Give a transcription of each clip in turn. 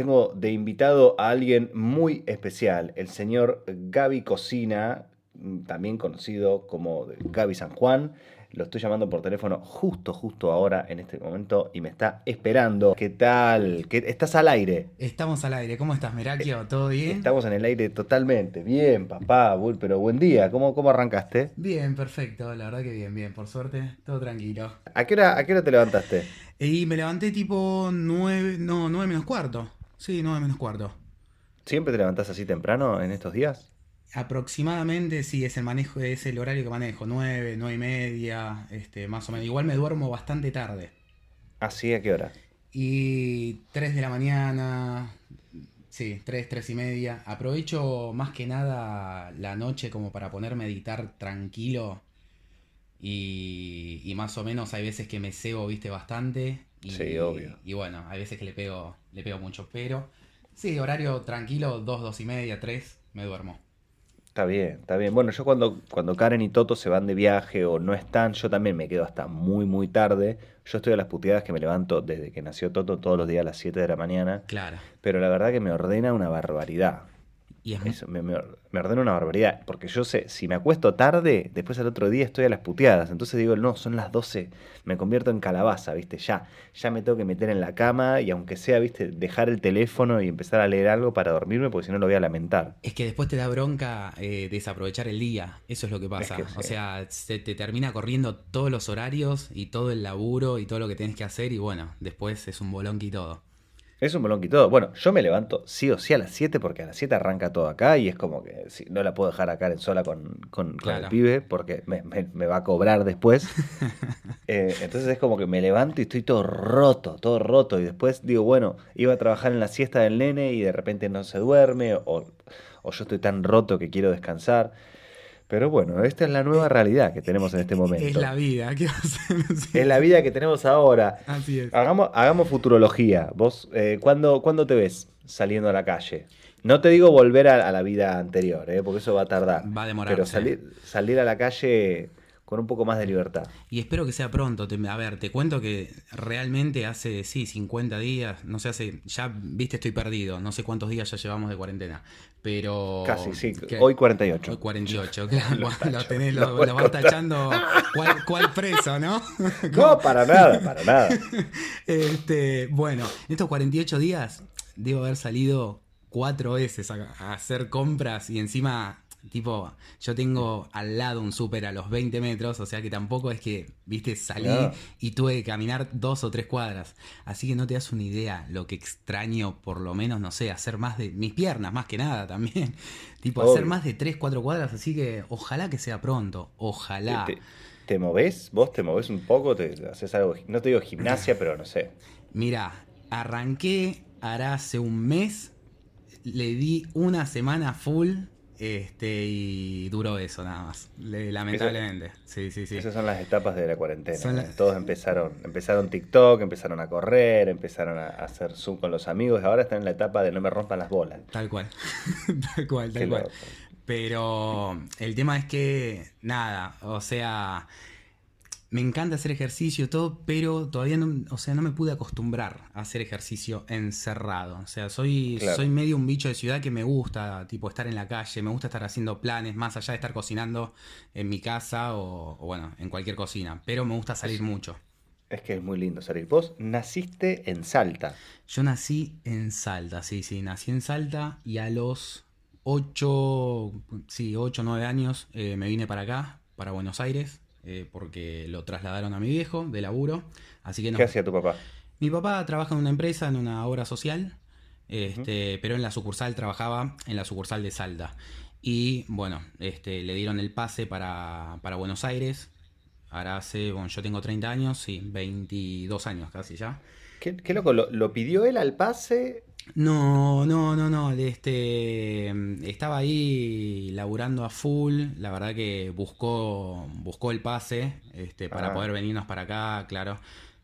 tengo de invitado a alguien muy especial, el señor Gaby Cocina, mm, también conocido como Gaby San Juan. Lo estoy llamando por teléfono justo, justo ahora, en este momento, y me está esperando. ¿Qué tal? ¿Qué, ¿Estás al aire? Estamos al aire. ¿Cómo estás, Merakio? ¿Todo bien? Estamos en el aire totalmente. Bien, papá, pero buen día. ¿Cómo, cómo arrancaste? Bien, perfecto. La verdad que bien, bien. Por suerte, todo tranquilo. ¿A qué hora, a qué hora te levantaste? Y me levanté tipo nueve, no, nueve menos cuarto. Sí, nueve menos cuarto. ¿Siempre te levantás así temprano en estos días? Aproximadamente, sí, es el manejo, es el horario que manejo, nueve, nueve y media, este, más o menos. Igual me duermo bastante tarde. ¿Ah, sí? ¿A qué hora? Y tres de la mañana, sí, tres, tres y media. Aprovecho más que nada la noche como para ponerme a editar tranquilo. Y, y más o menos hay veces que me cebo, viste, bastante. Y, sí, obvio. Y bueno, hay veces que le pego, le pego mucho. Pero sí, horario tranquilo, dos, dos y media, tres, me duermo. Está bien, está bien. Bueno, yo cuando, cuando Karen y Toto se van de viaje o no están, yo también me quedo hasta muy, muy tarde. Yo estoy a las puteadas que me levanto desde que nació Toto todos los días a las 7 de la mañana. Claro. Pero la verdad que me ordena una barbaridad. Y es Eso, me, me, una barbaridad. Porque yo sé, si me acuesto tarde, después al otro día estoy a las puteadas. Entonces digo, no, son las 12. Me convierto en calabaza, ¿viste? Ya, ya me tengo que meter en la cama y aunque sea, ¿viste? Dejar el teléfono y empezar a leer algo para dormirme porque si no lo voy a lamentar. Es que después te da bronca eh, desaprovechar el día. Eso es lo que pasa. Es que sí. O sea, se te termina corriendo todos los horarios y todo el laburo y todo lo que tenés que hacer. Y bueno, después es un bolonqui y todo. Es un bolón y todo. Bueno, yo me levanto sí o sí a las 7 porque a las 7 arranca todo acá y es como que sí, no la puedo dejar acá en sola con, con, el pibe porque me, me- me va a cobrar después. Eh, entonces es como que me levanto y estoy todo roto, todo roto. Y después digo, bueno, iba a trabajar en la siesta del nene y de repente no se duerme o, o yo estoy tan roto que quiero descansar. Pero bueno, esta es la nueva realidad que tenemos en este momento. Es la vida. Es la vida que tenemos ahora. Así es. Hagamos, hagamos futurología. Vos, eh, ¿cuándo, cuándo te ves saliendo a la calle? No te digo volver a, a la vida anterior, eh, porque eso va a tardar. Va a demorarse. Pero salir, salir a la calle con un poco más de libertad. Y espero que sea pronto. A ver, te cuento que realmente hace, sí, 50 días, no sé, hace, ya, viste, estoy perdido. No sé cuántos días ya llevamos de cuarentena. Pero... Casi, sí. que- Hoy 48. Hoy 48, claro. Lo Lo, tenés, lo lo, lo vas tachando cuál, cuál preso, ¿no? No, para nada, para nada. Este, bueno, en estos 48 días debo haber salido cuatro veces a, a hacer compras y encima, tipo, yo tengo al lado un súper a los 20 metros, o sea que tampoco es que, viste, salí y tuve que caminar dos o tres cuadras. Así que no te das una idea lo que extraño, por lo menos, no sé, hacer más de mis piernas, más que nada también. Tipo, hacer más de tres, cuatro cuadras, así que ojalá que sea pronto, ojalá. ¿Te, te movés? ¿Vos te movés un poco? ¿Te haces algo? No te digo gimnasia, pero no sé. Mira, arranqué hará hace un mes, le di una semana full, este, y duró eso nada más. Le- lamentablemente. Sí, sí, sí. Esas son las etapas de la cuarentena. Todos empezaron, empezaron TikTok, empezaron a correr, empezaron a hacer Zoom con los amigos. Ahora están en la etapa de no me rompan las bolas. Tal cual. tal cual, tal Qué cual. loco. Pero el tema es que, nada, o sea, me encanta hacer ejercicio y todo, pero todavía no, o sea, no me pude acostumbrar a hacer ejercicio encerrado. O sea, soy, Claro. soy medio un bicho de ciudad que me gusta, tipo, estar en la calle, me gusta estar haciendo planes, más allá de estar cocinando en mi casa o, o bueno, en cualquier cocina. Pero me gusta salir mucho. Es que es muy lindo salir. Vos naciste en Salta. Yo nací en Salta, sí, sí, nací en Salta y a los 8, sí, 8, 9 años eh, me vine para acá, para Buenos Aires, eh, porque lo trasladaron a mi viejo de laburo. Así que no. ¿Qué hacía tu papá? Mi papá trabaja en una empresa, en una obra social, este, pero en la sucursal trabajaba en la sucursal de Salta. Y bueno, este, le dieron el pase para, para Buenos Aires. Ahora hace, bueno, yo tengo 30 años, sí, 22 años casi ya. Qué, loco, ¿Lo, pidió él al pase? No, no, no, no. Este, estaba ahí laburando a full. La verdad que buscó, buscó el pase este, para ah. poder venirnos para acá, claro.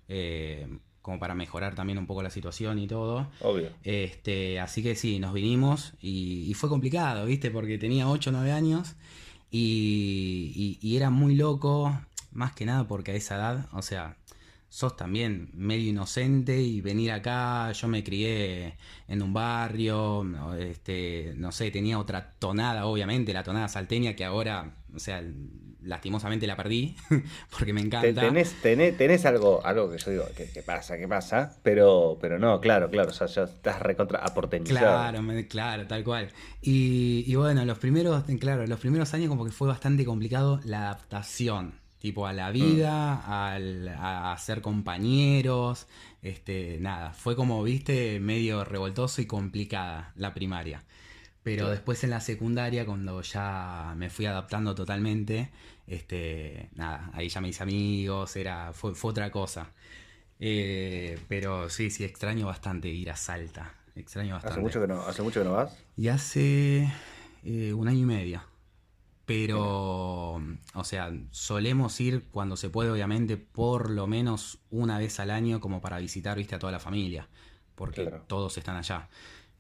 Eh, como para mejorar también un poco la situación y todo. Obvio. Este, así que sí, nos vinimos y, fue complicado, ¿viste? Porque tenía 8 o 9 años y, y, era muy loco, más que nada porque a esa edad, o sea, sos también medio inocente y venir acá, yo me crié en un barrio, este, no sé, tenía otra tonada, obviamente, la tonada salteña que ahora, o sea, lastimosamente la perdí, porque me encanta. Tenés, tenés, algo, algo que yo digo, ¿qué, pasa? ¿Qué pasa? Pero, pero no, claro, claro, o sea, ya estás recontra aporteñizado. Claro, claro, tal cual. Y, y bueno, los primeros, claro, los primeros años como que fue bastante complicado la adaptación tipo a la vida, mm. a ser compañeros, este, nada, fue como, viste, medio revoltoso y complicada la primaria. Pero después en la secundaria, cuando ya me fui adaptando totalmente, este, nada, ahí ya me hice amigos, era, fue, otra cosa. Eh, pero sí, sí, extraño bastante ir a Salta. Extraño bastante. ¿Hace mucho que no, hace mucho que no vas? Y hace eh, un año y medio. Pero, o sea, solemos ir cuando se puede, obviamente, por lo menos una vez al año como para visitar, viste, a toda la familia, porque todos están allá.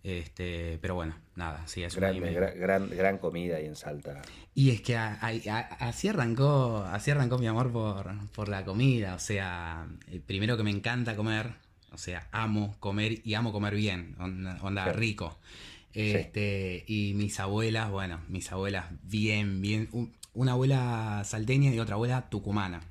Este, pero bueno, nada, sí, es gran, gran, gran, comida ahí en Salta. Y es que así arrancó, así arrancó mi amor por, la comida. O sea, eh, primero que me encanta comer, o sea, amo comer y amo comer bien, onda, rico. Este, Y mis abuelas, bueno, mis abuelas bien, bien. Una abuela salteña y otra abuela tucumana.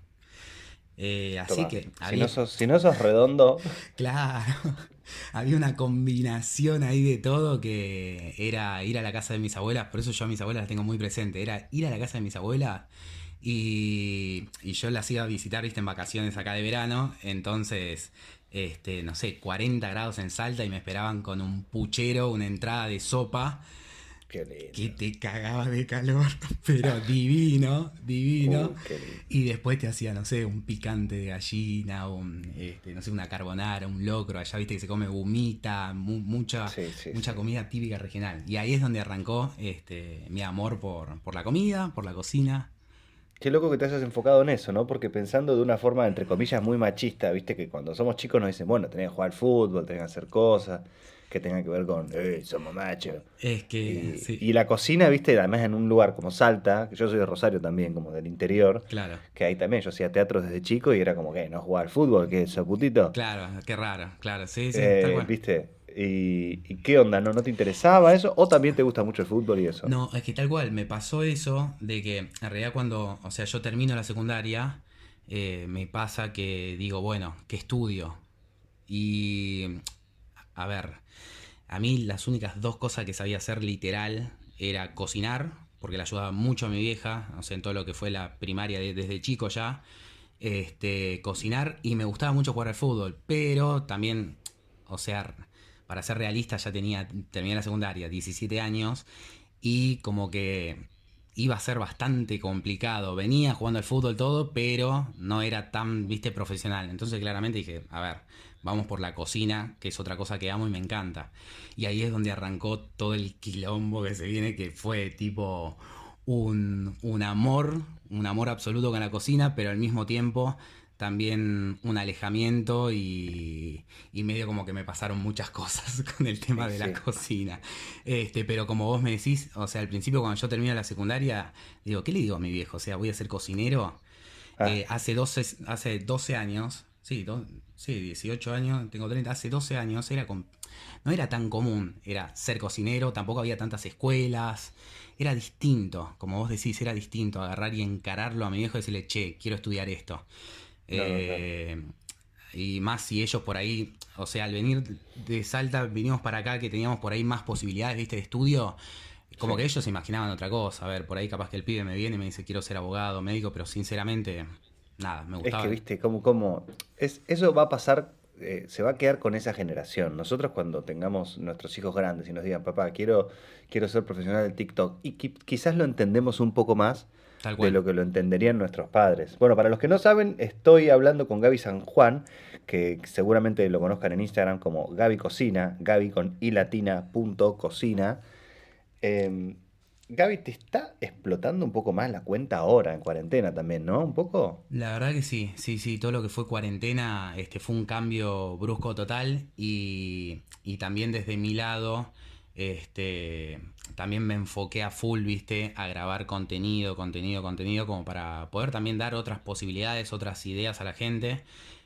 Eh, así que. Si, no sos, si no sos redondo. claro. Había una combinación ahí de todo que era ir a la casa de mis abuelas. Por eso yo a mis abuelas las tengo muy presente. Era ir a la casa de mis abuelas y, y yo las iba a visitar, viste, en vacaciones acá de verano. Entonces este, no sé, 40 grados en Salta y me esperaban con un puchero, una entrada de sopa. Que te cagaba de calor, pero divino, divino. Uh, y después te hacía, no sé, un picante de gallina, un, este, no sé, una carbonara, un locro. Allá viste que se come gumita, mucha, mucha comida típica regional. Y ahí es donde arrancó este, mi amor por, por la comida, por la cocina Qué loco que te hayas enfocado en eso, ¿no? Porque pensando de una forma, entre comillas, muy machista, viste que cuando somos chicos nos dicen, bueno, tenés que jugar fútbol, tenés que hacer cosas que tengan que ver con, eh, somos machos. Es que, y, sí. y, la cocina, viste, además en un lugar como Salta, que yo soy de Rosario también, como del interior. Claro. Que ahí también yo hacía teatro desde chico y era como, que ¿No jugar fútbol? ¿Qué es putito? Claro, qué raro, claro, sí, sí, eh, Viste, ¿Y, qué onda? ¿No, ¿No te interesaba eso? ¿O también te gusta mucho el fútbol y eso? No, es que tal cual, me pasó eso de que en realidad cuando, o sea, yo termino la secundaria, eh, me pasa que digo, bueno, ¿qué estudio? Y, a ver, a mí las únicas dos cosas que sabía hacer literal era cocinar, porque le ayudaba mucho a mi vieja, o sea, en todo lo que fue la primaria desde chico ya, este, cocinar y me gustaba mucho jugar al fútbol, pero también, o sea, para ser realista, ya tenía, terminé la secundaria, 17 años, y como que iba a ser bastante complicado. Venía jugando al fútbol todo, pero no era tan, viste, profesional. Entonces claramente dije, a ver, vamos por la cocina, que es otra cosa que amo y me encanta. Y ahí es donde arrancó todo el quilombo que se viene, que fue tipo un, un amor, un amor absoluto con la cocina, pero al mismo tiempo también un alejamiento y, medio como que me pasaron muchas cosas con el tema de la cocina. Este, pero como vos me decís, o sea, al principio cuando yo termino la secundaria, digo, ¿qué le digo a mi viejo? O sea, voy a ser cocinero. Ah. Eh, hace, 12, hace 12 años, sí, sí, 18 años, tengo 30, hace 12 años era no era tan común, era ser cocinero, tampoco había tantas escuelas, era distinto, como vos decís, era distinto agarrar y encararlo a mi viejo y decirle, che, quiero estudiar esto. Eh, y más si ellos por ahí, o sea, al venir de Salta, vinimos para acá que teníamos por ahí más posibilidades, viste, de estudio. Como que ellos se imaginaban otra cosa. A ver, por ahí capaz que el pibe me viene y me dice quiero ser abogado, médico, pero sinceramente, nada, me gustaba. Es que, viste, como, como, es, eso va a pasar, eh, se va a quedar con esa generación. Nosotros cuando tengamos nuestros hijos grandes y nos digan, papá, quiero, quiero ser profesional del TikTok, y quizás lo entendemos un poco más, Tal cual. de lo que lo entenderían nuestros padres. Bueno, para los que no saben, estoy hablando con Gaby San Juan, que seguramente lo conozcan en Instagram como Gaby Cocina, Gaby con i latina punto cocina. Em, Gaby, te está explotando un poco más la cuenta ahora en cuarentena también, ¿no? Un poco. La verdad que sí, sí, sí, todo lo que fue cuarentena este, fue un cambio brusco total y, y también desde mi lado este, también me enfoqué a full, viste, a grabar contenido, contenido, contenido, como para poder también dar otras posibilidades, otras ideas a la gente.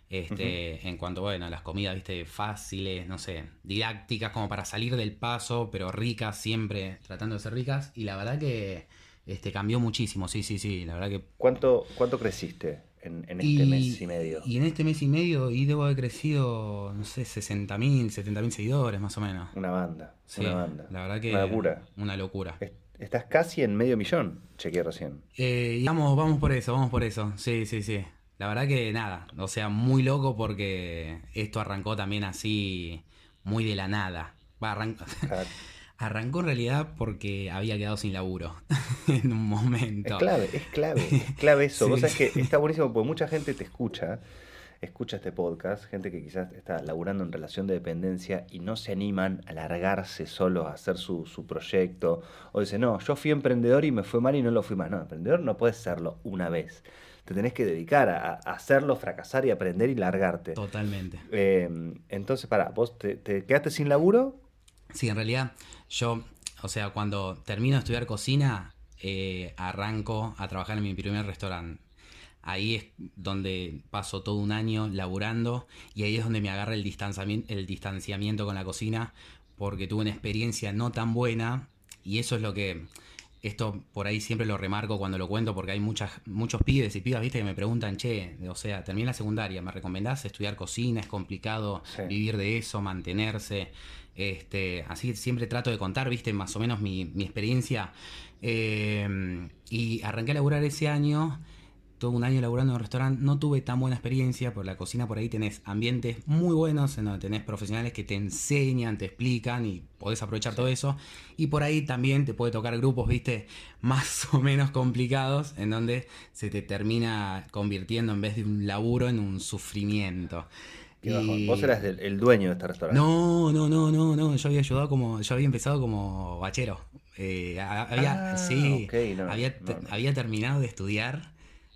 Este, en cuanto, bueno, a las comidas, viste, fáciles, no sé, didácticas, como para salir del paso, pero ricas, siempre tratando de ser ricas. Y la verdad que este, cambió muchísimo, sí, sí, sí, la verdad que... ¿Cuánto, cuánto creciste en, en este mes y medio? Y en este mes y medio, y debo haber crecido, no sé, 60.000, 70.000 seguidores, más o menos. Una banda, Sí, una banda. la verdad que... Una locura. Una locura. Est- Estás casi en medio millón, chequeé recién. Eh, y vamos, por eso, vamos por eso. Sí, sí, sí. La verdad que nada, o sea, muy loco porque esto arrancó también así, muy de la nada. Va, arran- Ah, Arrancó en realidad porque había quedado sin laburo en un Es momento. clave, es clave, es clave eso. Sí. Vos sabés que está buenísimo porque mucha gente te escucha, escucha este podcast, gente que quizás está laburando en relación de dependencia y no se animan a largarse solos a hacer su, su proyecto. O dicen, no, yo fui emprendedor y me fue mal y no lo fui más. No, emprendedor no puedes serlo una vez. Te tenés que dedicar a, hacerlo, fracasar y aprender y largarte. Totalmente. Eh, entonces, pará, vos te, te quedaste sin laburo. Sí, en realidad yo, o sea, cuando termino de estudiar cocina, eh, arranco a trabajar en mi primer restaurante. Ahí es donde paso todo un año laburando y ahí es donde me agarra el distanciamiento, el distanciamiento con la cocina porque tuve una experiencia no tan buena y eso es lo que, esto por ahí siempre lo remarco cuando lo cuento porque hay muchas, muchos pibes y pibas, viste, que me preguntan, che, o sea, terminé la secundaria, ¿me recomendás estudiar cocina? Es complicado Sí. vivir de eso, mantenerse. Este, así siempre trato de contar, viste, más o menos mi, mi experiencia. Eh, y arranqué a laburar ese año, todo un año laburando en un restaurante. No tuve tan buena experiencia, por la cocina por ahí tenés ambientes muy buenos, en donde tenés profesionales que te enseñan, te explican y podés aprovechar todo eso. Y por ahí también te puede tocar grupos, viste, más o menos complicados, en donde se te termina convirtiendo en vez de un laburo en un sufrimiento. Qué. Y- Vos eras el, el dueño de este restaurante. no, no, no, no, no. Yo había ayudado como, yo había empezado como bachero. Eh, había, Ah, sí, ok, no, había, no, no. había terminado de estudiar.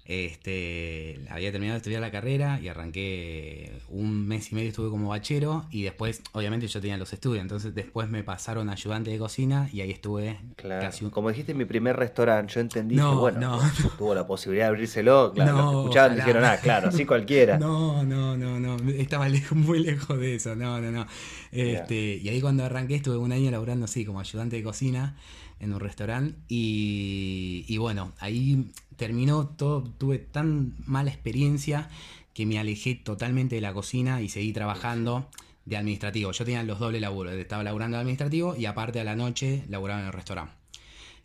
Este, había terminado de estudiar la carrera y arranqué un mes y medio estuve como bachero y después, obviamente yo tenía los estudios, entonces después me pasaron a ayudante de cocina y ahí estuve Claro. casi un... Como dijiste, mi primer restaurante, yo entendí No, que, bueno, no, pues, tuvo la posibilidad de abrírselo, claro, los que No, escuchaban ojalá. dijeron, ah, claro, así cualquiera. No, no, no, no. Estaba lejos, muy lejos de eso. No, no, no. Este, Y ahí cuando arranqué estuve un año laburando así como ayudante de cocina en un restaurante. Y, y bueno, ahí terminó todo. Tuve tan mala experiencia que me alejé totalmente de la cocina y seguí trabajando de administrativo. Yo tenía los dobles laburos. Estaba laburando de administrativo y aparte a la noche laburaba en el restaurante.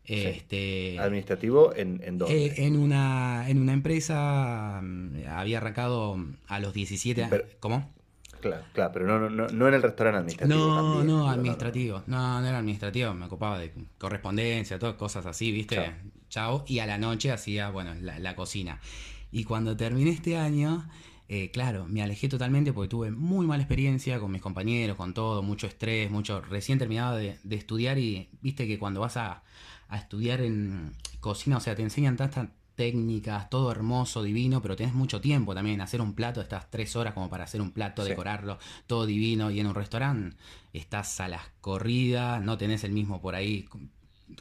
Este, Administrativo en, en dónde? eh, en, una, en una empresa mm, había arrancado a los 17 años. ¿Cómo? Claro, claro, pero no, no, no, en el restaurante administrativo. No, también, no, digo, no, administrativo. No, no era administrativo. Me ocupaba de correspondencia, todas cosas así, ¿viste? Chao. Chao. Y a la noche hacía, bueno, la, la cocina. Y cuando terminé este año, eh, claro, me alejé totalmente porque tuve muy mala experiencia con mis compañeros, con todo, mucho estrés, mucho. Recién terminaba de, de estudiar y viste que cuando vas a, a estudiar en cocina, o sea, te enseñan tantas técnicas, todo hermoso, divino, pero tenés mucho tiempo también. Hacer un plato, estás tres horas como para hacer un plato, Sí. decorarlo, todo divino. Y en un restaurante estás a las corridas, no tenés el mismo por ahí.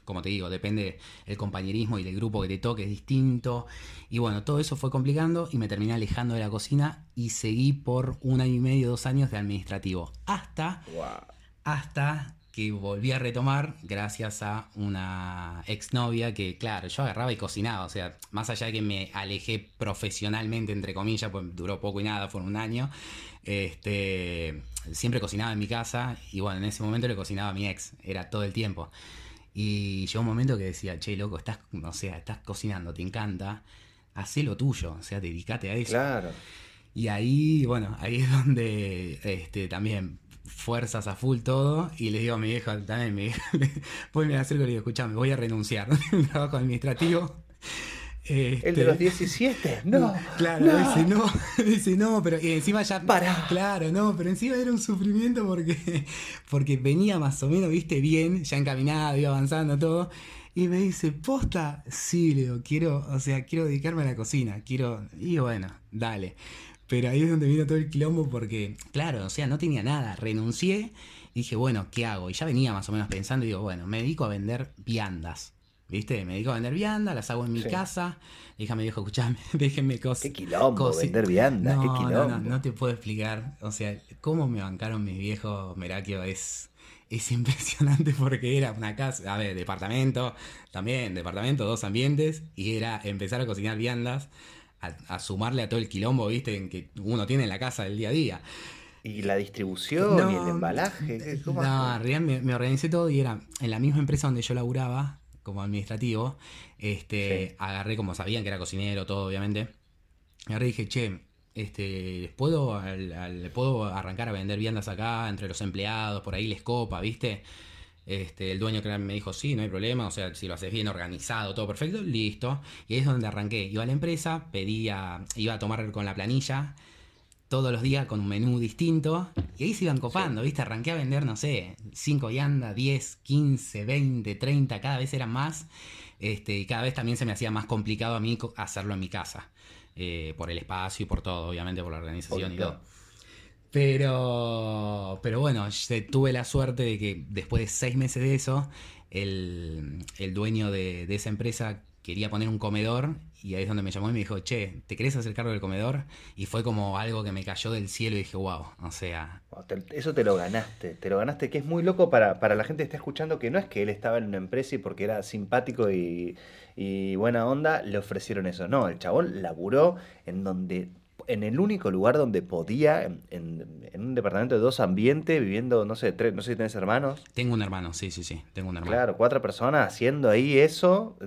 Como te digo, depende el compañerismo y del grupo que te toque, es distinto. Y bueno, todo eso fue complicando y me terminé alejando de la cocina y seguí por un año y medio, dos años de administrativo. Hasta Guau. hasta que volví a retomar gracias a una exnovia que, claro, yo agarraba y cocinaba, o sea, más allá de que me alejé profesionalmente, entre comillas, pues duró poco y nada, fue un año, este, siempre cocinaba en mi casa y bueno, en ese momento le cocinaba a mi ex, era todo el tiempo. Y llegó un momento que decía, che, loco, estás, o sea, estás cocinando, te encanta, hacé lo tuyo, o sea, dedícate a eso. Claro. Y ahí, bueno, ahí es donde este, también fuerzas a full todo. Y le digo a mi viejo también, mi viejo, voy me acerco y le digo, escuchame, voy a renunciar un trabajo administrativo. El de los 17, este, no. Claro, no. dice no, dice no, pero y encima ya. Para. Claro, no, pero encima era un sufrimiento porque, porque venía más o menos, viste, bien, ya encaminado, iba avanzando todo. Y me dice, posta, sí, le digo, quiero, o sea, quiero dedicarme a la cocina, quiero. Y bueno, dale. Pero ahí es donde vino todo el quilombo porque, claro, o sea, no tenía nada. Renuncié y dije, bueno, ¿qué hago? Y ya venía más o menos pensando y digo, bueno, me dedico a vender viandas. ¿Viste? Me dedico a vender viandas, las hago en mi Sí. casa. Hija me dijo, escuchame, déjenme cos Qué quilombo, vender viandas, no, qué No, quilombo. no, no te puedo explicar. O sea, cómo me bancaron mis viejos Merakio es, es impresionante porque era una casa, a ver, departamento, también, departamento, dos ambientes, y era empezar a cocinar viandas, a, a sumarle a todo el quilombo, ¿viste? En que uno tiene en la casa del día a día. Y la distribución y el No, embalaje. ¿qué- cómo No, realidad me, me organicé todo y era en la misma empresa donde yo laburaba como administrativo. Este, Sí. agarré como sabían que era cocinero, todo obviamente. Agarré y dije, che, este, ¿puedo, al- al- ¿puedo arrancar a vender viandas acá entre los empleados? Por ahí les copa, ¿viste? Este, el dueño me dijo, sí, no hay problema, o sea, si lo haces bien organizado, todo perfecto, listo. Y ahí es donde arranqué. Iba a la empresa, pedía, iba a tomar con la planilla todos los días con un menú distinto. Y ahí se iban copando, ¿viste? Arranqué a vender, no sé, 5 viandas, 10, 15, 20, 30, cada vez eran más. Este, y cada vez también se me hacía más complicado a mí hacerlo en mi casa. eh, por el espacio y por todo, obviamente, por la organización y todo. Pero, pero bueno, tuve la suerte de que después de seis meses de eso, el, el dueño de, de esa empresa quería poner un comedor y ahí es donde me llamó y me dijo, che, ¿te querés hacer cargo del comedor? Y fue como algo que me cayó del cielo y dije, wow, o sea, Eso te lo ganaste, te lo ganaste, que es muy loco para, para la gente que está escuchando, que no es que él estaba en una empresa y porque era simpático y, y buena onda, le ofrecieron eso. No, el chabón laburó en donde, en el único lugar donde podía, en, en- en un departamento de dos ambientes, viviendo, no sé, tres, no sé si tenés hermanos. tengo un hermano, sí, sí, sí, tengo un hermano. Claro, cuatro personas haciendo ahí eso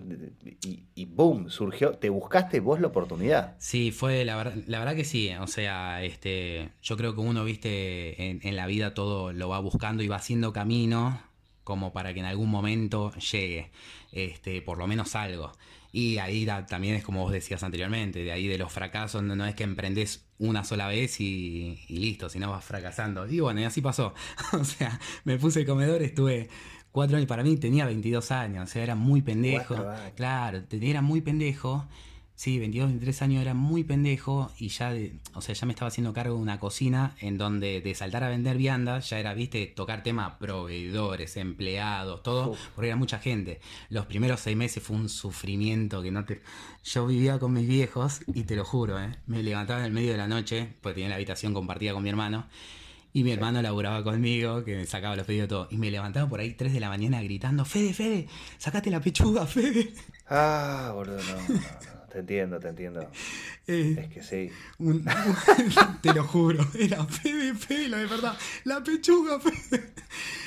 y, y boom, surgió, te buscaste vos la oportunidad. Sí, fue la, ver- la verdad que sí. O sea, este, yo creo que uno, viste, en, en la vida todo lo va buscando y va haciendo camino como para que en algún momento llegue, este, por lo menos algo. Y ahí da- también es como vos decías anteriormente, de ahí de los fracasos, no, no es que emprendés una sola vez y, y listo, sino vas fracasando. Y bueno, y así pasó. o sea, me puse el comedor, estuve cuatro años, para mí tenía 22 años, o sea, era muy pendejo. Claro, era muy pendejo. Sí, 22, 23 años era muy pendejo y ya, o sea, ya me estaba haciendo cargo de una cocina en donde de saltar a vender viandas ya era, viste, tocar tema proveedores, empleados, todo, porque era mucha gente. Los primeros seis meses fue un sufrimiento que no te... Yo vivía con mis viejos y te lo juro, ¿eh? me levantaba en el medio de la noche, pues tenía la habitación compartida con mi hermano. Y mi hermano laburaba conmigo, que me sacaba los pedidos todo. Y me levantaba por ahí 3 de la mañana gritando, Fede, Fede, sacate la pechuga, Fede. Ah, boludo, no, no, no, te entiendo, te entiendo. Eh, Es que sí. un- te lo juro, era Fede, la de verdad, la pechuga, Fede.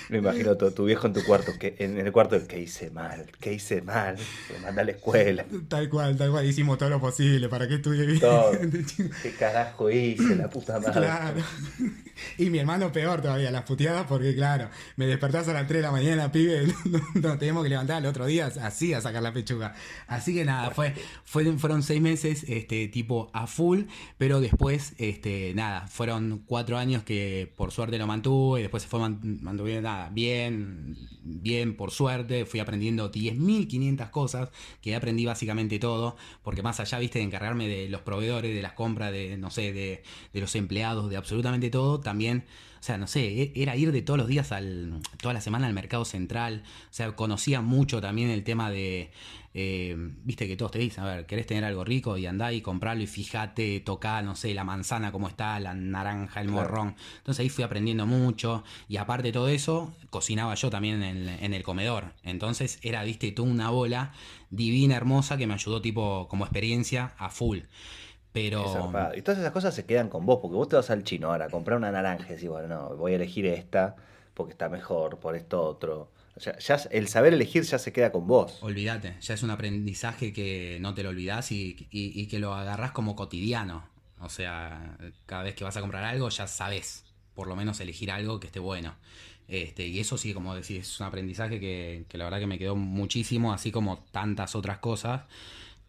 Me imagino tu, tu viejo en tu cuarto, que en el cuarto, que hice mal? ¿Qué hice mal? Me manda a la escuela. Tal cual, tal cual, hicimos todo lo posible para que estudie bien. Todo. ¿Qué carajo hice? La puta madre. Claro. Y mi hermano peor todavía, las puteadas, porque claro, me despertás a las 3 de la mañana, pibe, no, no, tenemos que levantar al otro día así a sacar la pechuga. Así que nada, fue, fueron, seis meses, este, tipo a full, pero después, este, nada, fueron cuatro años que por suerte lo mantuve, y después se fue man- mantuve nada, bien, bien por suerte, fui aprendiendo 10.500 cosas, que aprendí básicamente todo, porque más allá, viste, de encargarme de los proveedores, de las compras, de, no sé, de, los empleados, de absolutamente todo, también, sea, no sé, e- era ir de todos los días al, toda la semana al mercado central, o sea, conocía mucho también el tema de, eh, viste que todos te dicen, a ver, querés tener algo rico y andá y comprarlo y fíjate, tocá, no sé, la manzana cómo está, la naranja, el Claro. morrón. Entonces ahí fui aprendiendo mucho y aparte de todo eso, cocinaba yo también en, el- en el comedor. Entonces era, viste, toda una bola divina, hermosa, que me ayudó tipo como experiencia a full. Pero... Zarpado. Y todas esas cosas se quedan con vos, porque vos te vas al chino ahora a comprar una naranja y decís, bueno, no, voy a elegir esta porque está mejor, por esto otro. O sea, ya el saber elegir ya se queda con vos. Olvídate, ya es un aprendizaje que no te lo olvidás y, y- y que lo agarrás como cotidiano. O sea, cada vez que vas a comprar algo ya sabes, por lo menos elegir algo que esté bueno. Este, y eso sí, como decís, es un aprendizaje que, que la verdad que me quedó muchísimo, así como tantas otras cosas.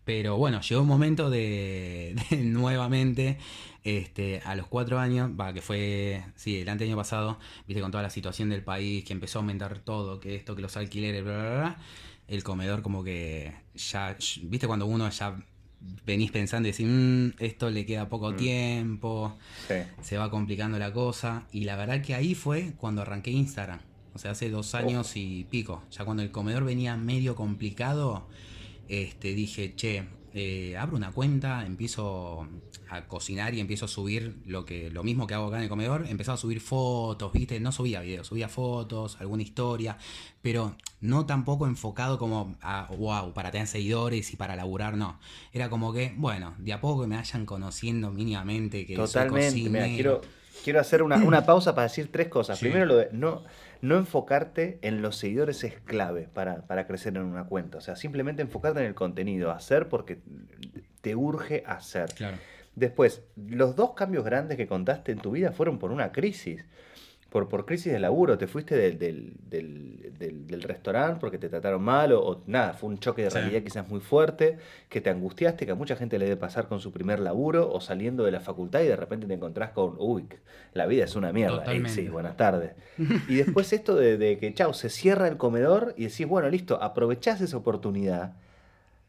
Pero bueno, llegó un momento de, nuevamente, este, a los cuatro años, va, que fue, sí, el año pasado, viste, con toda la situación del país, que empezó a aumentar todo, que esto, que los alquileres, bla, bla, bla, el comedor como que ya, viste, cuando uno ya venís pensando y decís, mm, esto le queda poco mm. tiempo, se va complicando la cosa, y la verdad que ahí fue cuando arranqué Instagram. O sea, hace dos años y pico. Ya cuando el comedor venía medio complicado, este, dije, che, eh, abro una cuenta, empiezo a cocinar y empiezo a subir lo que lo mismo que hago acá en el comedor, empezaba a subir fotos, ¿viste? No subía videos, subía fotos, alguna historia, pero no tampoco enfocado como a wow, para tener seguidores y para laburar, no. Era como que, bueno, de a poco que me vayan conociendo mínimamente que Totalmente, soy quiero quiero hacer una, una, pausa para decir tres cosas. Primero lo de no no enfocarte en los seguidores es clave para, crecer en una cuenta. O sea, simplemente enfocarte en el contenido, hacer porque te urge hacer. Después, los dos cambios grandes que contaste en tu vida fueron por una crisis por, por crisis de laburo, te fuiste del, del, del, restaurante porque te trataron mal o, nada, fue un choque de realidad quizás muy fuerte, que te angustiaste, que a mucha gente le debe pasar con su primer laburo o saliendo de la facultad y de repente te encontrás con, uy, la vida es una mierda. sí, buenas tardes. y después esto de, que, chao, se cierra el comedor y decís, bueno, listo, aprovechás esa oportunidad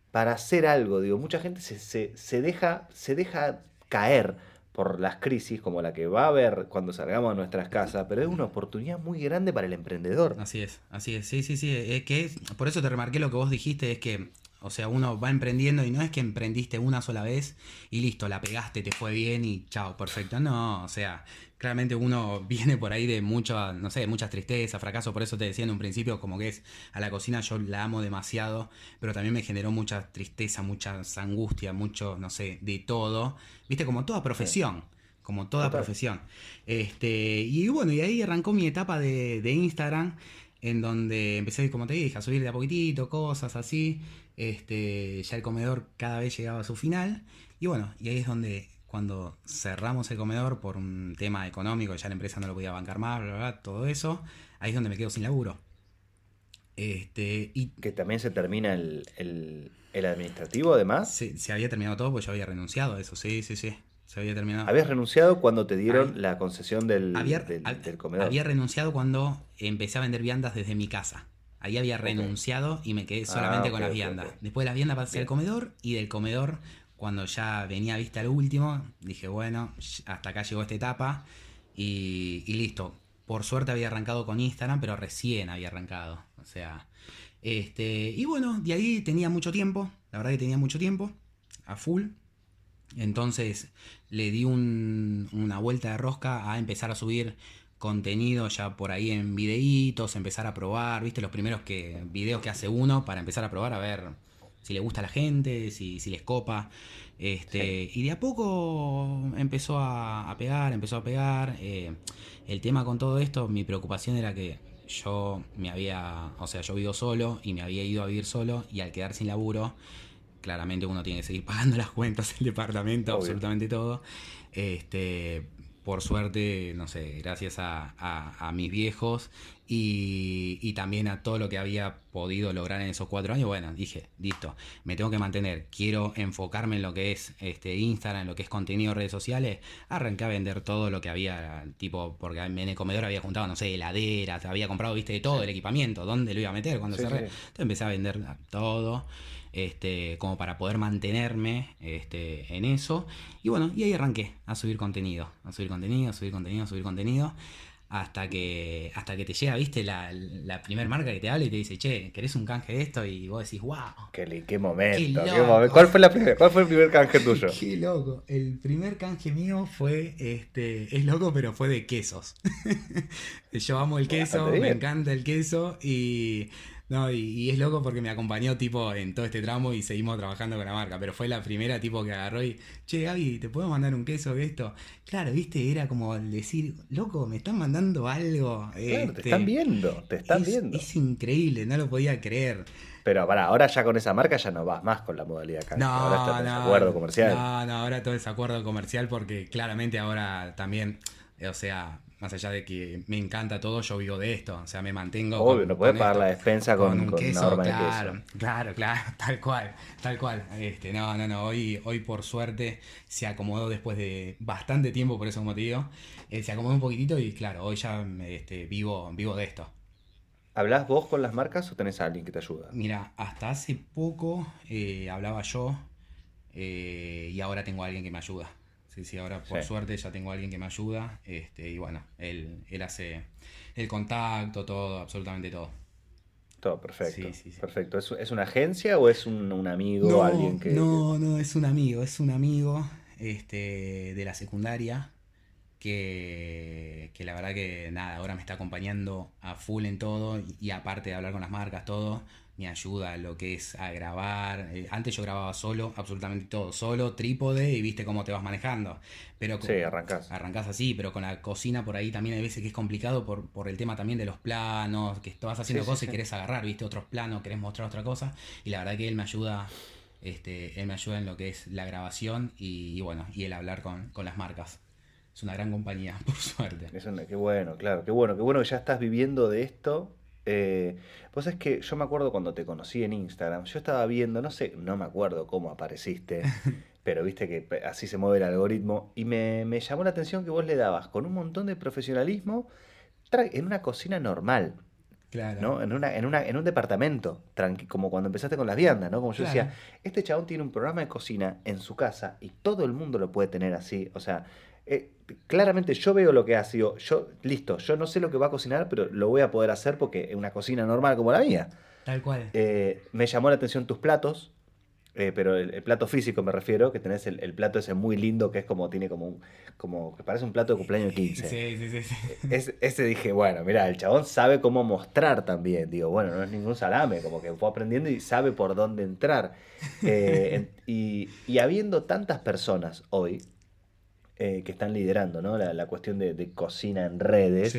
para hacer algo. Digo, mucha gente se, se, se deja, se deja caer por las crisis como la que va a haber cuando salgamos a nuestras casas, pero es una oportunidad muy grande para el emprendedor. Así es, así es, sí, sí, sí, es que por eso te remarqué lo que vos dijiste, es que, o sea, uno va emprendiendo y no es que emprendiste una sola vez y listo, la pegaste, te fue bien y chao, perfecto, no, o sea, claramente uno viene por ahí de mucha, no sé, muchas tristezas, fracaso, por eso te decía en un principio como que es a la cocina yo la amo demasiado, pero también me generó mucha tristeza, mucha angustia, mucho, no sé, de todo, viste, como toda profesión. Como toda profesión. Este, y bueno, y ahí arrancó mi etapa de, de Instagram, en donde empecé, como te dije, a subir de a poquitito, cosas así. Este, ya el comedor cada vez llegaba a su final. Y bueno, y ahí es donde cuando cerramos el comedor por un tema económico, ya la empresa no lo podía bancar más, bla, bla, todo eso, ahí es donde me quedo sin laburo. Este, y que también se termina el, administrativo, además. Sí, se había terminado todo porque yo había renunciado a eso, sí, sí, sí. Se había terminado. ¿Habías renunciado cuando te dieron la concesión del, del, comedor? Había renunciado cuando empecé a vender viandas desde mi casa. Ahí había renunciado y me quedé solamente ah, con las viandas. Después de las viandas pasé al comedor y del comedor cuando ya venía a vista el último, dije, bueno, hasta acá llegó esta etapa y, listo. Por suerte había arrancado con Instagram, pero recién había arrancado. O sea, este, y bueno, de ahí tenía mucho tiempo, la verdad que tenía mucho tiempo, a full. Entonces le di una vuelta de rosca a empezar a subir contenido ya por ahí en videitos, empezar a probar, viste, los primeros que, videos que hace uno para empezar a probar a ver si le gusta a la gente, si, si les copa. Este, Y de a poco empezó a, pegar, empezó a pegar. Eh, el tema con todo esto, mi preocupación era que yo me había, o sea, yo vivo solo y me había ido a vivir solo y al quedar sin laburo, claramente uno tiene que seguir pagando las cuentas, el departamento, absolutamente todo. Este, por suerte, no sé, gracias a, mis viejos y, también a todo lo que había podido lograr en esos cuatro años, bueno, dije, listo, me tengo que mantener, quiero enfocarme en lo que es este Instagram, en lo que es contenido redes sociales, arranqué a vender todo lo que había, tipo, porque en el comedor había juntado, no sé, heladeras, había comprado, viste, de todo el equipamiento, ¿dónde lo iba a meter cuando cerré? Entonces empecé a vender todo este, como para poder mantenerme este, en eso. Y bueno, y ahí arranqué a subir contenido, a subir contenido, a subir contenido, a subir contenido. Hasta que, hasta que te llega, viste, la, la primera marca que te habla y te dice, che, ¿querés un canje de esto? Y vos decís, wow. Qué, qué momento, ¿Cuál, fue la ¿Cuál fue el primer canje tuyo? qué loco. El primer canje mío fue, este, es loco, pero fue de quesos. Yo amo el queso, me encanta el queso y no, y, es loco porque me acompañó tipo en todo este tramo y seguimos trabajando con la marca, pero fue la primera tipo que agarró y, che Gaby, ¿te puedo mandar un queso de esto? Claro, viste, era como decir, loco, me están mandando algo. Claro, te este, están viendo, te están viendo. Es increíble, no lo podía creer. Pero para, ahora ya con esa marca ya no vas más con la modalidad canje. No, ahora está el acuerdo comercial. No, no, ahora todo es acuerdo comercial porque claramente ahora también, o sea, más allá de que me encanta todo, yo vivo de esto. O sea, me mantengo. Obvio, no puedes pagar la despensa con, un queso, una claro, de queso. Claro, claro, tal cual, tal cual. Este, no, no, no. Hoy, hoy por suerte se acomodó después de bastante tiempo, por eso como te digo. Eh, se acomodó un poquitito y claro, hoy ya este, vivo, vivo de esto. ¿Hablas vos con las marcas o tenés a alguien que te ayuda? Mira, hasta hace poco eh, hablaba yo eh, y ahora tengo a alguien que me ayuda. Sí, sí, ahora por suerte ya tengo a alguien que me ayuda. Este, y bueno, él, él hace el contacto, todo, absolutamente todo. Todo, perfecto. Perfecto. ¿Es, ¿Es, una agencia o es un, amigo? alguien que, no, no, es un amigo, es un amigo este, de la secundaria que, que, la verdad que nada, ahora me está acompañando a full en todo y aparte de hablar con las marcas, todo, me ayuda a lo que es a grabar. Eh, antes yo grababa solo, absolutamente todo, solo, trípode y viste cómo te vas manejando. Pero sí, arrancás. Arrancás así, pero con la cocina por ahí también hay veces que es complicado por, por el tema también de los planos, que estás haciendo cosas y querés agarrar, viste, otros planos, querés mostrar otra cosa. Y la verdad que él me ayuda, este, él me ayuda en lo que es la grabación y, bueno, y el hablar con, con las marcas es una gran compañía, por suerte. Es qué bueno, claro, qué bueno, qué bueno que ya estás viviendo de esto eh, pues es que yo me acuerdo cuando te conocí en Instagram, yo estaba viendo, no sé, no me acuerdo cómo apareciste, pero viste que así se mueve el algoritmo, y me, llamó la atención que vos le dabas con un montón de profesionalismo en una cocina normal. Claro. ¿no? En, una, en, una, en un departamento, como cuando empezaste con las viandas, ¿no? Como yo decía, este chabón tiene un programa de cocina en su casa y todo el mundo lo puede tener así. O sea, eh, claramente yo veo lo que hace, yo, yo, listo, yo no sé lo que va a cocinar, pero lo voy a poder hacer porque es una cocina normal como la mía. Tal cual. Eh, me llamó la atención tus platos, eh, pero el, plato físico me refiero, que tenés el, plato ese muy lindo que es como, tiene como un, como, que parece un plato de cumpleaños 15. Sí, sí, sí. Es, ese dije, bueno, mira, el chabón sabe cómo mostrar también, digo, bueno, no es ningún salame, como que fue aprendiendo y sabe por dónde entrar. y, y habiendo tantas personas hoy, eh, que están liderando ¿no? la, cuestión de, cocina en redes,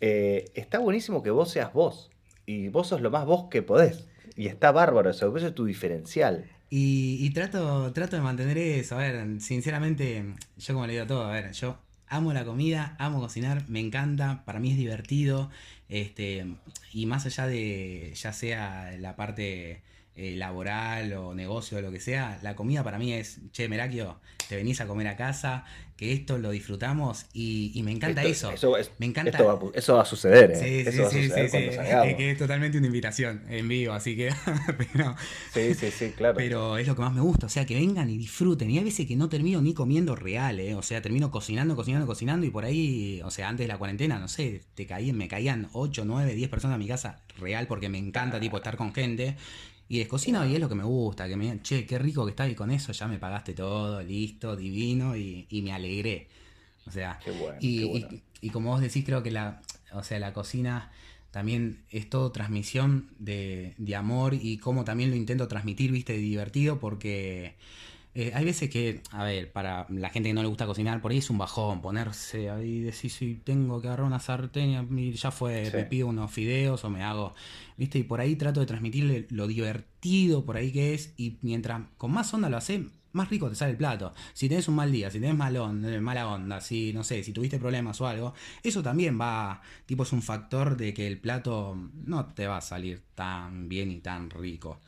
eh, está buenísimo que vos seas vos. Y vos sos lo más vos que podés. Y está bárbaro eso, eso es tu diferencial. Y, trato, trato de mantener eso. A ver, sinceramente, yo como le digo todo, a ver, yo amo la comida, amo cocinar, me encanta, para mí es divertido. Este, y más allá de ya sea la parte eh, laboral o negocio o lo que sea, la comida para mí es, che, Merakio, te venís a comer a casa, que esto lo disfrutamos y, me encanta eso. Eso, me encanta. Eso va, a suceder, ¿eh? Sí, sí, sí, sí, Es que es totalmente una invitación en vivo, así que. pero, sí, sí, sí, claro. Pero es lo que más me gusta, o sea, que vengan y disfruten. Y hay veces que no termino ni comiendo real, ¿eh? O sea, termino cocinando, cocinando, cocinando y por ahí, o sea, antes de la cuarentena, no sé, te caían, me caían 8, 9, 10 personas a mi casa real porque me encanta, tipo, estar con gente. Y descocino y es lo que me gusta, que me digan, che, qué rico que está y con eso ya me pagaste todo, listo, divino, y, me alegré. O sea, y, y, como vos decís, creo que la, o sea, la cocina también es todo transmisión de, de amor y como también lo intento transmitir, viste, divertido, porque eh, hay veces que, a ver, para la gente que no le gusta cocinar, por ahí es un bajón ponerse ahí y decir, si tengo que agarrar una sartén y ya fue, me pido unos fideos o me hago, ¿viste? Y por ahí trato de transmitirle lo divertido por ahí que es y mientras con más onda lo hace, más rico te sale el plato. Si tenés un mal día, si tenés malón, eh, mala onda, si no sé, si tuviste problemas o algo, eso también va, tipo es un factor de que el plato no te va a salir tan bien y tan rico.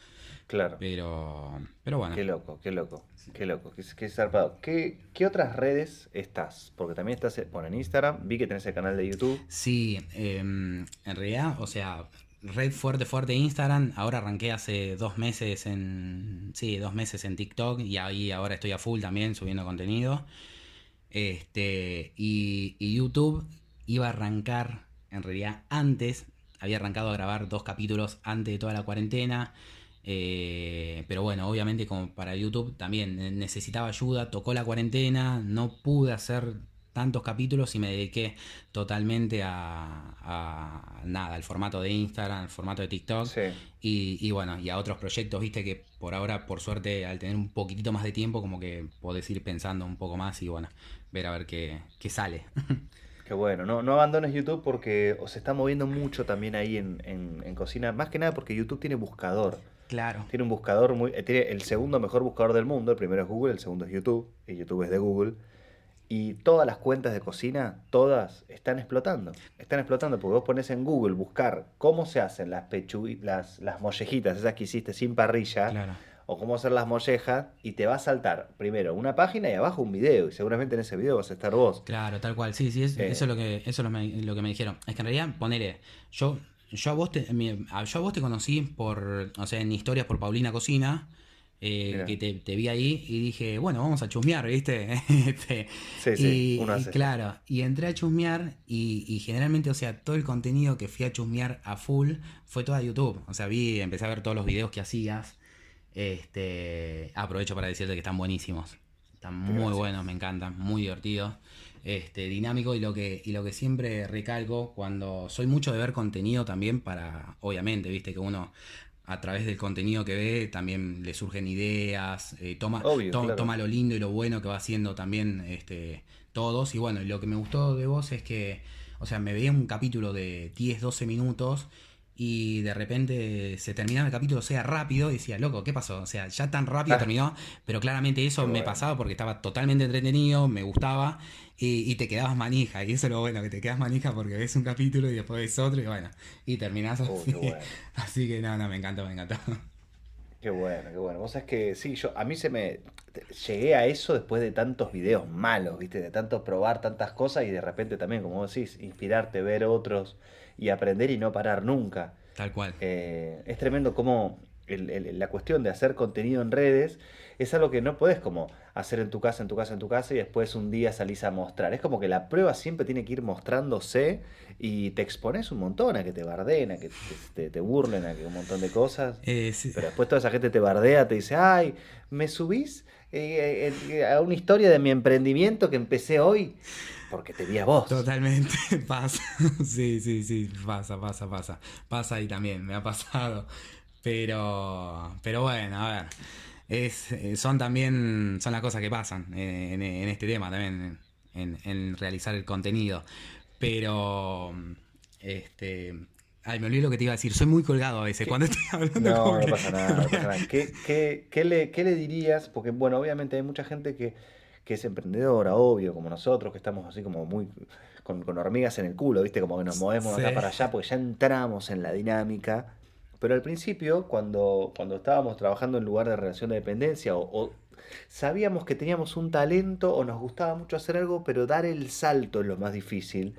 Claro. Pero, pero bueno. Qué loco, qué loco. Qué loco, qué, qué zarpado. ¿Qué, ¿Qué, otras redes estás? Porque también estás bueno, en Instagram, vi que tenés el canal de YouTube. Sí, em, en realidad, o sea, red fuerte, fuerte Instagram. Ahora arranqué hace dos meses en. Sí, dos meses en TikTok y ahí ahora estoy a full también subiendo contenido. Este, y YouTube iba a arrancar, en realidad antes, había arrancado a grabar dos capítulos antes de toda la cuarentena. Eh, pero bueno, obviamente como para YouTube también necesitaba ayuda, tocó la cuarentena, no pude hacer tantos capítulos y me dediqué totalmente a, nada, al formato de Instagram, al formato de TikTok y, bueno, y a otros proyectos, viste que por ahora, por suerte, al tener un poquitito más de tiempo, como que podés ir pensando un poco más y bueno, ver a ver qué, sale. Qué bueno, no, no abandones YouTube porque se está moviendo mucho también ahí en, en cocina, más que nada porque YouTube tiene buscador. Claro. Tiene un buscador muy. Eh, tiene el segundo mejor buscador del mundo. El primero es Google, el segundo es YouTube. Y YouTube es de Google. Y todas las cuentas de cocina, todas están explotando. Están explotando porque vos pones en Google buscar cómo se hacen las las, las mollejitas, esas que hiciste sin parrilla, Claro. o cómo hacer las mollejas, y te va a saltar primero una página y abajo un video. Y seguramente en ese video vas a estar vos. Claro, tal cual. Sí, sí, es- Eh. eso es lo que eso es lo, me- lo que me dijeron. Es que en realidad, ponele, yo yo a vos te, yo a vos te conocí por, o sea, en historias por Paulina Cocina, eh, que te, te vi ahí y dije, bueno, vamos a chusmear, ¿viste? Este, Sí, sí, y, uno y hace. claro, y entré a chusmear y, y generalmente, o sea, todo el contenido que fui a chusmear a full fue todo a YouTube. O sea, vi, empecé a ver todos los videos que hacías. Este, aprovecho para decirte que están buenísimos. Están muy Gracias. buenos, me encantan, muy divertidos. Este, dinámico y lo que y lo que siempre recalco cuando soy mucho de ver contenido también para obviamente, viste que uno a través del contenido que ve también le surgen ideas, eh, toma, Obvio, to- claro. toma lo lindo y lo bueno que va haciendo también este, todos. Y bueno, lo que me gustó de vos es que, o sea, me veía un capítulo de 10, 12 minutos y de repente se terminaba el capítulo, o sea, rápido, y decía, loco, ¿qué pasó? O sea, ya tan rápido Ah. terminó, pero claramente eso me pasaba porque estaba totalmente entretenido, me gustaba, y, y te quedabas manija, y eso es lo bueno, que te quedas manija porque ves un capítulo y después ves otro, y bueno, y terminás así. bueno. Así que no, no, me encantó, me encantó. Qué bueno, qué bueno. Vos sabés que sí, yo a mí se me llegué a eso después de tantos videos malos, ¿viste? De tanto probar tantas cosas y de repente también, como vos decís, inspirarte, ver otros y aprender y no parar nunca. Tal cual. Eh, es tremendo como el- el- la cuestión de hacer contenido en redes es algo que no podés como hacer en tu casa, en tu casa, en tu casa y después un día salís a mostrar. Es como que la prueba siempre tiene que ir mostrándose y te expones un montón a que te barden, a que te, te- te burlen, a que un montón de cosas. Eh, sí. Pero después toda esa gente te bardea, te dice, ay, ¿me subís eh, eh, a una historia de mi emprendimiento que empecé hoy? Porque te vi a vos. Totalmente, pasa. Sí, sí, sí, pasa, pasa, pasa. Pasa ahí también, me ha pasado. Pero, pero bueno, a ver. Es, eh, son también, son las cosas que pasan eh, en, en este tema también, en, en realizar el contenido. Pero, este, ay, me olvidé lo que te iba a decir. Soy muy colgado a veces cuando estoy hablando. No, no que- pasa nada, no pasa nada. ¿Qué, qué- qué le, qué le dirías? Porque, bueno, obviamente hay mucha gente que, que es emprendedora, obvio, como nosotros, que estamos así como muy con, con hormigas en el culo, ¿viste? Como que nos movemos de Sí. acá para allá porque ya entramos en la dinámica. Pero al principio, cuando, cuando estábamos trabajando en lugar de relación de dependencia o, o sabíamos que teníamos un talento o nos gustaba mucho hacer algo, pero dar el salto es lo más difícil.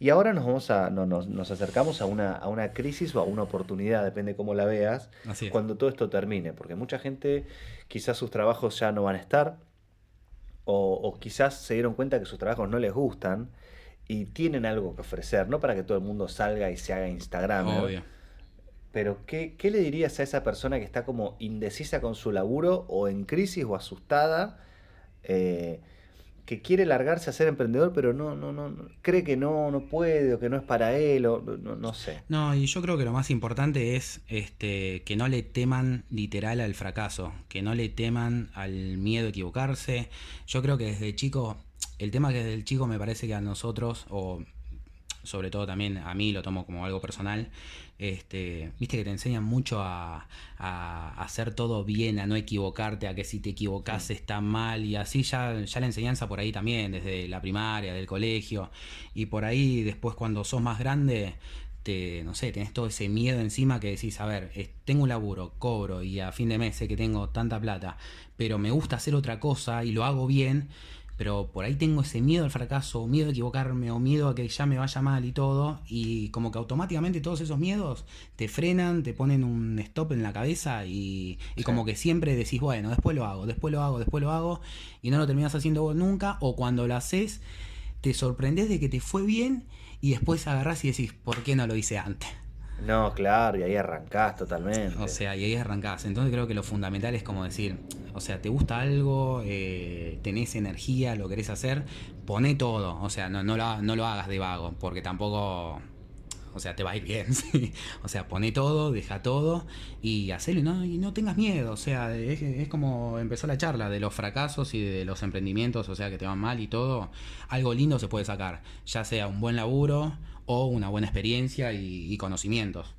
Y ahora nos vamos a, no, nos, nos acercamos a una, a una crisis o a una oportunidad, depende cómo la veas, cuando todo esto termine. Porque mucha gente quizás sus trabajos ya no van a estar, o, o quizás se dieron cuenta que sus trabajos no les gustan y tienen algo que ofrecer, no para que todo el mundo salga y se haga Instagram. Obvio. Pero ¿qué, qué le dirías a esa persona que está como indecisa con su laburo o en crisis o asustada? eh, que quiere largarse a ser emprendedor, pero no, no, no, cree que no, no puede, o que no es para él, o no, no- no sé. No, y yo creo que lo más importante es este, que no le teman literal al fracaso, que no le teman al miedo a equivocarse. Yo creo que desde chico, el tema que desde el chico me parece que a nosotros, o sobre todo también a mí lo tomo como algo personal, este, viste que te enseñan mucho a, a hacer todo bien, a no equivocarte, a que si te equivocas está mal y así ya, ya la enseñanza por ahí también, desde la primaria, del colegio, y por ahí después cuando sos más grande, te, no sé, tenés todo ese miedo encima que decís, a ver, tengo un laburo, cobro y a fin de mes sé que tengo tanta plata, pero me gusta hacer otra cosa y lo hago bien, pero por ahí tengo ese miedo al fracaso, o miedo a equivocarme, o miedo a que ya me vaya mal y todo, y como que automáticamente todos esos miedos te frenan, te ponen un stop en la cabeza y, y Sí. como que siempre decís, bueno, después lo hago, después lo hago, después lo hago, y no lo terminas haciendo vos nunca, o cuando lo haces, te sorprendes de que te fue bien y después agarrás y decís, ¿por qué no lo hice antes? No, claro, y ahí arrancás totalmente. O sea, y ahí arrancás. Entonces creo que lo fundamental es como decir, o sea, te gusta algo, eh, tenés energía, lo querés hacer, poné todo. O sea, no, no, lo, no lo hagas de vago, porque tampoco, o sea, te va a ir bien. ¿sí? O sea, poné todo, deja todo y hacelo y no, y no tengas miedo. O sea, es como empezó la charla de los fracasos y de los emprendimientos, o sea, que te van mal y todo. Algo lindo se puede sacar, ya sea un buen laburo o una buena experiencia y- y conocimientos.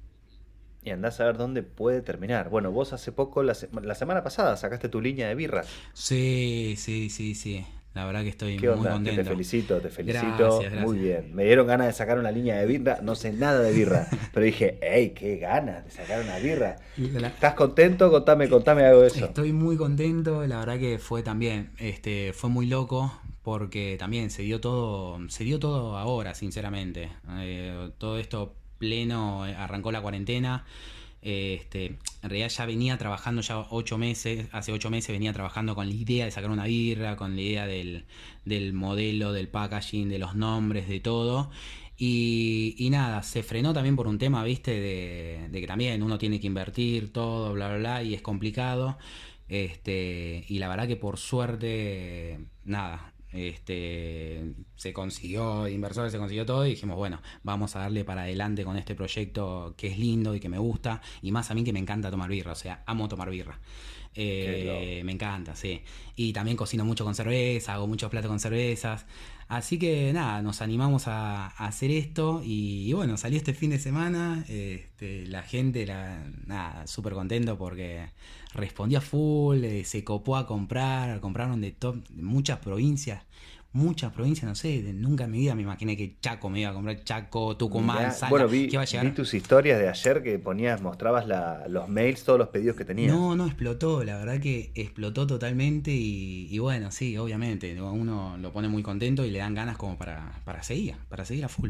Y andás a ver dónde puede terminar. Bueno, vos hace poco, la, se- la semana pasada, sacaste tu línea de birras. Sí, sí, sí, sí. La verdad que estoy ¿Qué muy onda? Contento. te felicito, te felicito. Gracias, gracias. Muy bien. Me dieron ganas de sacar una línea de birra. No sé nada de birra. pero dije, hey, qué ganas de sacar una birra. La- ¿Estás contento? Contame, contame algo de eso. Estoy muy contento, la verdad que fue también, este, fue muy loco porque también se dio todo, se dio todo ahora, sinceramente. Eh, todo esto pleno, eh, arrancó la cuarentena. Este, en realidad ya venía trabajando ya ocho meses, hace ocho meses venía trabajando con la idea de sacar una birra, con la idea del, del modelo, del packaging, de los nombres, de todo. Y, y nada, se frenó también por un tema, viste, de, de que también uno tiene que invertir todo, bla, bla, bla, y es complicado. Este, y la verdad que por suerte, nada, este, se consiguió, inversores se consiguió todo y dijimos, bueno, vamos a darle para adelante con este proyecto que es lindo y que me gusta, y más a mí que me encanta tomar birra, o sea, amo tomar birra. Eh, me encanta, sí. Y también cocino mucho con cerveza, hago muchos platos con cervezas. Así que nada, nos animamos a, a hacer esto y, y bueno, salió este fin de semana. este, la gente, la, nada, súper contento porque respondió a full, eh, se copó a comprar, compraron de, top, de muchas provincias. Muchas provincias, no sé, de- nunca en mi vida me imaginé que Chaco me iba a comprar Chaco, Tucumán, Mirá, Salta, bueno, vi, que iba a llegar. vi tus historias de ayer que ponías, mostrabas la- los mails, todos los pedidos que tenías. No, no, explotó, la verdad que explotó totalmente y, y bueno, sí, obviamente, ¿no? uno lo pone muy contento y le dan ganas como para, para seguir, para seguir a full.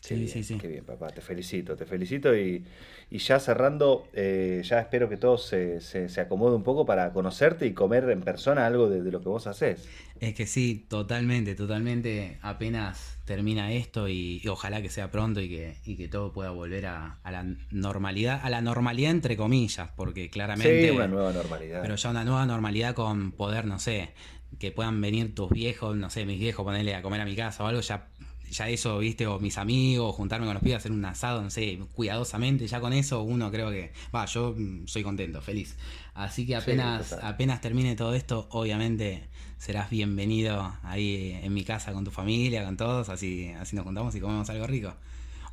Sí, bien, sí, sí. Qué bien, papá, te felicito, te felicito y, y ya cerrando, eh, ya espero que todo se, se, se acomode un poco para conocerte y comer en persona algo de, de lo que vos haces. Es que sí, totalmente, totalmente, apenas termina esto y, y ojalá que sea pronto y que, y que todo pueda volver a, a la normalidad, a la normalidad entre comillas, porque claramente... Sí, una nueva normalidad. Pero ya una nueva normalidad con poder, no sé, que puedan venir tus viejos, no sé, mis viejos, ponerle a comer a mi casa o algo, ya, ya eso, viste, o mis amigos, juntarme con los pibes, hacer un asado, no sé, cuidadosamente, ya con eso uno creo que, va, yo mm, soy contento, feliz. Así que apenas, apenas termine todo esto, obviamente serás bienvenido ahí en mi casa con tu familia, con todos, así, así nos juntamos y comemos algo rico.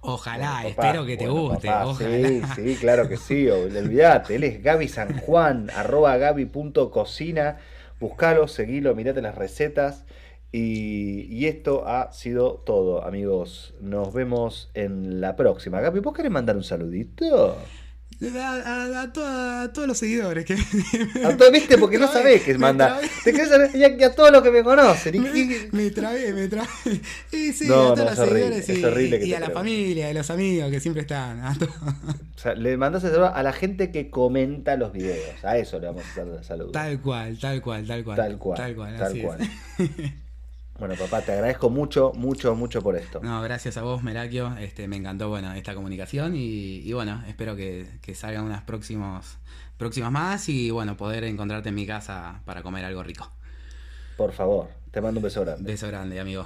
Ojalá, Bueno, papá, espero que te bueno, guste, papá, ojalá. Sí, sí, claro que sí, olvídate. Él es Gaby San Juan, arroba gaby.cocina. Buscalo, seguilo, mirate las recetas. Y, y esto ha sido todo, amigos. Nos vemos en la próxima. Gaby, ¿vos querés mandar un saludito? A, a- a a todos los seguidores que A todo, ¿Viste? Porque no sabés qué manda. Te querés saber y a, a todos los que me conocen. Y- Me, trabé, me trabé. Y sí, No, a todos no, los horrible, seguidores es y, que a la pregunten. familia, a los amigos que siempre están. a to- o sea, le mandás saludo a la gente que comenta los videos. A eso le vamos a hacer el saludo. Tal cual, tal cual, tal cual. Tal cual, Tal cual, tal cual. Bueno, papá, te agradezco mucho, mucho, mucho por esto. No, gracias a vos, Merakio. Este, me encantó bueno, esta comunicación y, y bueno, espero que, que salgan unas próximos, próximas más y bueno, poder encontrarte en mi casa para comer algo rico. Por favor, te mando un beso grande. Beso grande, amigo.